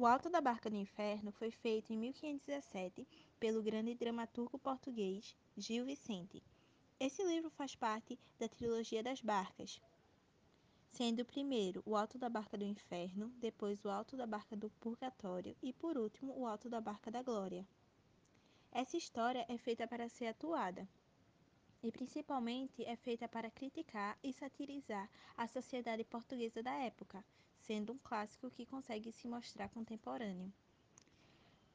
O Alto da Barca do Inferno foi feito em 1517 pelo grande dramaturgo português Gil Vicente. Esse livro faz parte da trilogia das barcas, sendo o primeiro o Alto da Barca do Inferno, depois o Alto da Barca do Purgatório e por último o Alto da Barca da Glória. Essa história é feita para ser atuada e principalmente é feita para criticar e satirizar a sociedade portuguesa da época, sendo um clássico que consegue se mostrar contemporâneo.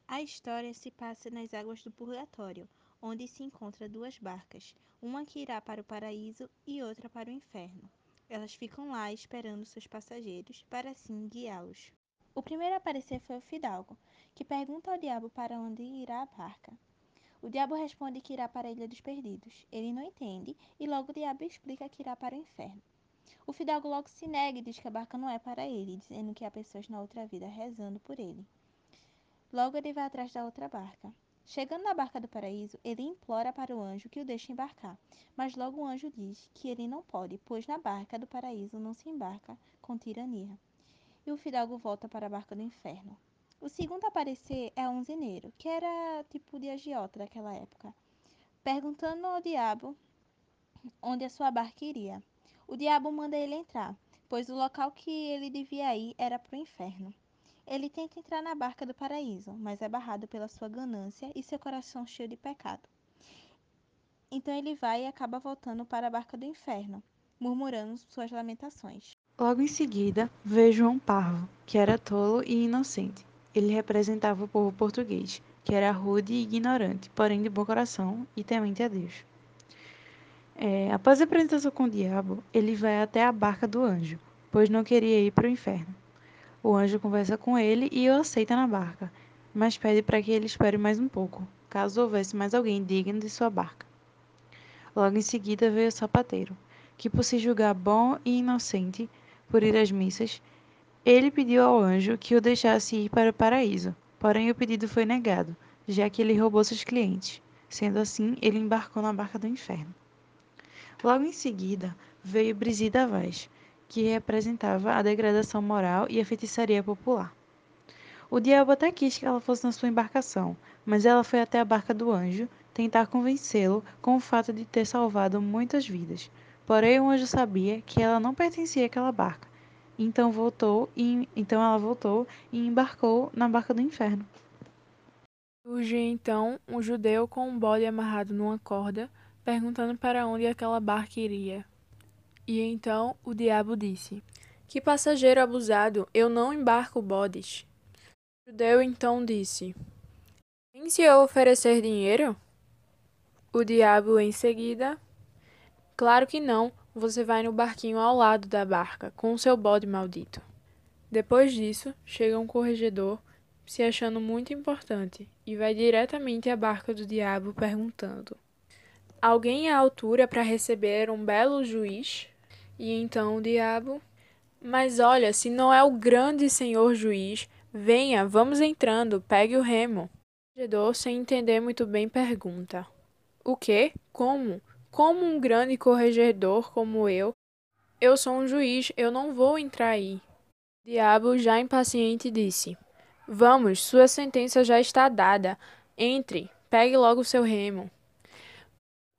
A história se passa nas águas do Purgatório, onde se encontram duas barcas, uma que irá para o paraíso e outra para o inferno. Elas ficam lá esperando seus passageiros para assim guiá-los. O primeiro a aparecer foi o Fidalgo, que pergunta ao diabo para onde irá a barca. O diabo responde que irá para a Ilha dos Perdidos. Ele não entende e logo o diabo explica que irá para o inferno. O Fidalgo logo se nega e diz que a barca não é para ele, dizendo que há pessoas na outra vida rezando por ele. Logo ele vai atrás da outra barca. Chegando na barca do paraíso, ele implora para o anjo que o deixe embarcar, mas logo o anjo diz que ele não pode, pois na barca do paraíso não se embarca com tirania. E o fidalgo volta para a barca do inferno. O segundo a aparecer é um zineiro, que era tipo de agiota daquela época, perguntando ao diabo onde a sua barca iria. O diabo manda ele entrar, pois o local que ele devia ir era para o inferno. Ele tenta entrar na barca do paraíso, mas é barrado pela sua ganância e seu coração cheio de pecado. Então ele vai e acaba voltando para a barca do inferno, murmurando suas lamentações. Logo em seguida, vejo João Parvo, que era tolo e inocente. Ele representava o povo português, que era rude e ignorante, porém de bom coração e temente a Deus. É, após a apresentação com o diabo, ele vai até a barca do anjo, pois não queria ir para o inferno. O anjo conversa com ele e o aceita na barca, mas pede para que ele espere mais um pouco, caso houvesse mais alguém digno de sua barca. Logo em seguida veio o sapateiro, que por se julgar bom e inocente por ir às missas, ele pediu ao anjo que o deixasse ir para o paraíso, porém o pedido foi negado, já que ele roubou seus clientes. Sendo assim, ele embarcou na barca do inferno. Logo em seguida, veio Brisida Vaz, que representava a degradação moral e a feitiçaria popular. O diabo até quis que ela fosse na sua embarcação, mas ela foi até a barca do anjo tentar convencê-lo com o fato de ter salvado muitas vidas. Porém, o anjo sabia que ela não pertencia àquela barca. Então voltou e então ela voltou e embarcou na barca do inferno. Surge então um judeu com um bode amarrado numa corda, perguntando para onde aquela barca iria. E então o diabo disse: Que passageiro abusado, eu não embarco bodes. O judeu então disse: Quem se eu oferecer dinheiro? O diabo em seguida: Claro que não, você vai no barquinho ao lado da barca, com o seu bode maldito. Depois disso, chega um corregedor, se achando muito importante, e vai diretamente à barca do diabo perguntando: Alguém à altura para receber um belo juiz? E então o diabo: Mas olha, se não é o grande senhor juiz, venha, vamos entrando, pegue o remo. O corregedor, sem entender muito bem, pergunta: O quê? Como? Como um grande corregedor como eu? Eu sou um juiz, eu não vou entrar aí. O diabo, já impaciente, disse: Vamos, sua sentença já está dada. Entre, pegue logo seu remo.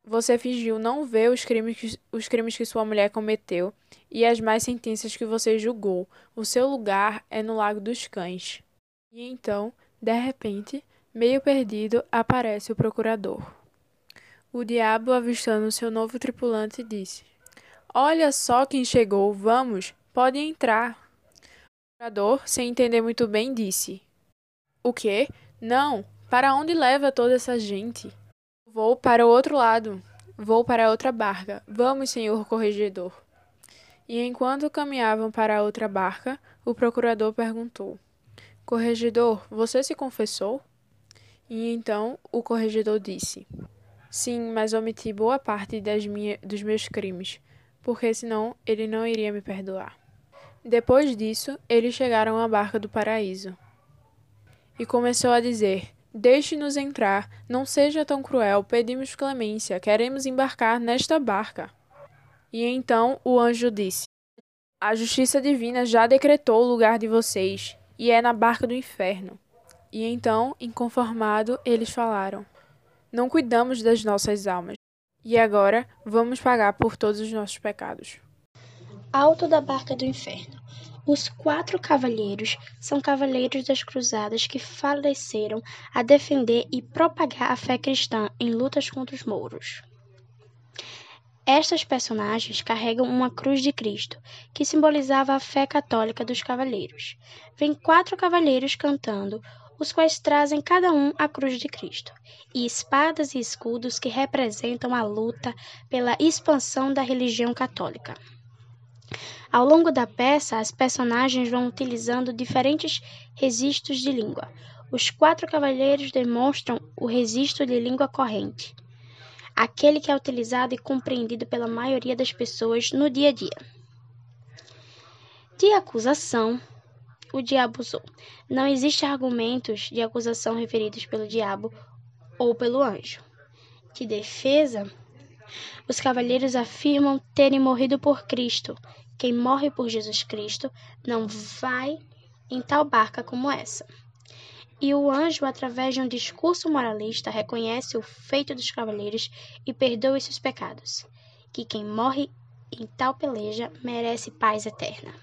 Você fingiu não ver os crimes, que, os crimes que sua mulher cometeu e as mais sentenças que você julgou. O seu lugar é no Lago dos Cães. E então, de repente, meio perdido, aparece o procurador. O diabo, avistando seu novo tripulante, disse: Olha só quem chegou, vamos, pode entrar. O procurador, sem entender muito bem, disse: O quê? Não, para onde leva toda essa gente? Vou para o outro lado. Vou para outra barca. Vamos, senhor corregedor. E enquanto caminhavam para a outra barca, o procurador perguntou: Corregedor, você se confessou? E então o corregedor disse: Sim, mas omiti boa parte das minha, dos meus crimes, porque senão ele não iria me perdoar. Depois disso, eles chegaram à barca do paraíso. E começou a dizer: Deixe-nos entrar, não seja tão cruel, pedimos clemência, queremos embarcar nesta barca. E então o anjo disse: A justiça divina já decretou o lugar de vocês. e é na barca do inferno. E então, inconformado, eles falaram: Não cuidamos das nossas almas, e agora vamos pagar por todos os nossos pecados. Alto da barca do inferno. Os quatro cavalheiros são cavaleiros das cruzadas que faleceram a defender e propagar a fé cristã em lutas contra os mouros. Estas personagens carregam uma cruz de Cristo, que simbolizava a fé católica dos cavaleiros. Vêm quatro cavaleiros cantando, os quais trazem cada um a cruz de Cristo, e espadas e escudos que representam a luta pela expansão da religião católica. Ao longo da peça, as personagens vão utilizando diferentes registros de língua. Os quatro cavaleiros demonstram o registro de língua corrente, aquele que é utilizado e compreendido pela maioria das pessoas no dia a dia. De acusação, o diabo usou. Não existem argumentos de acusação referidos pelo diabo ou pelo anjo. De defesa, os cavalheiros afirmam terem morrido por Cristo. Quem morre por Jesus Cristo não vai em tal barca como essa. E o anjo, através de um discurso moralista, reconhece o feito dos cavaleiros e perdoa seus pecados. Que quem morre em tal peleja merece paz eterna.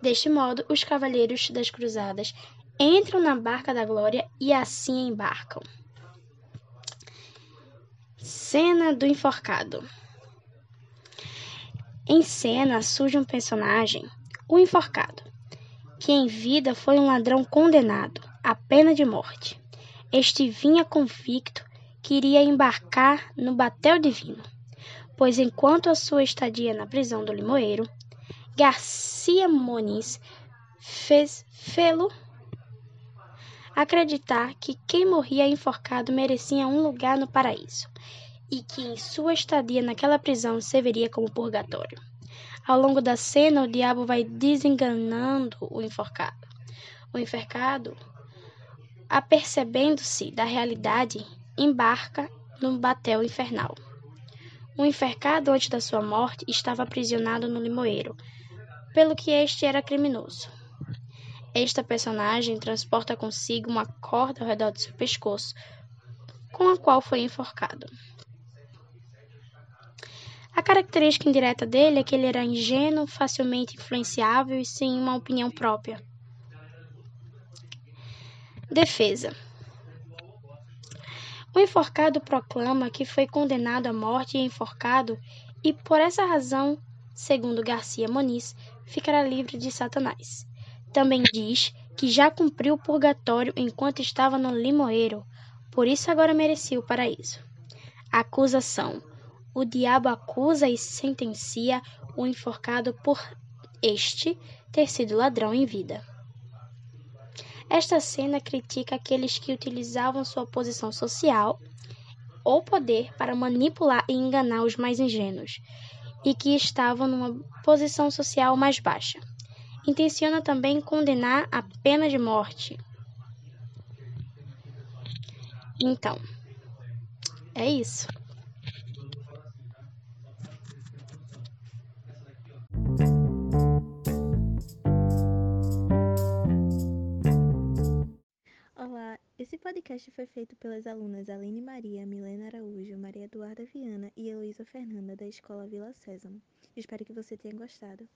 Deste modo, os cavaleiros das cruzadas entram na barca da glória e assim embarcam. Cena do enforcado. Em cena surge um personagem, o enforcado, que em vida foi um ladrão condenado à pena de morte. Este vinha convicto que iria embarcar no batel divino, pois enquanto a sua estadia na prisão do Limoeiro, Garcia Moniz fez fê-lo acreditar que quem morria enforcado merecia um lugar no paraíso e que em sua estadia naquela prisão serviria como purgatório. Ao longo da cena, o diabo vai desenganando o enforcado. O enforcado, apercebendo-se da realidade, embarca no batel infernal. O enforcado, antes da sua morte, estava aprisionado no limoeiro, pelo que este era criminoso. Esta personagem transporta consigo uma corda ao redor de seu pescoço, com a qual foi enforcado. A característica indireta dele é que ele era ingênuo, facilmente influenciável e sem uma opinião própria. Defesa. O enforcado proclama que foi condenado à morte e enforcado, e por essa razão, segundo Garcia Moniz, ficará livre de Satanás. Também diz que já cumpriu o purgatório enquanto estava no limoeiro, por isso agora merecia o paraíso. Acusação. O diabo acusa e sentencia o enforcado por este ter sido ladrão em vida. Esta cena critica aqueles que utilizavam sua posição social ou poder para manipular e enganar os mais ingênuos e que estavam numa posição social mais baixa. Intenciona também condenar a pena de morte. Então, é isso. Podcast foi feito pelas alunas Aline Maria, Milena Araújo, Maria Eduarda Viana e Heloísa Fernanda da Escola Vila Sésamo. Espero que você tenha gostado.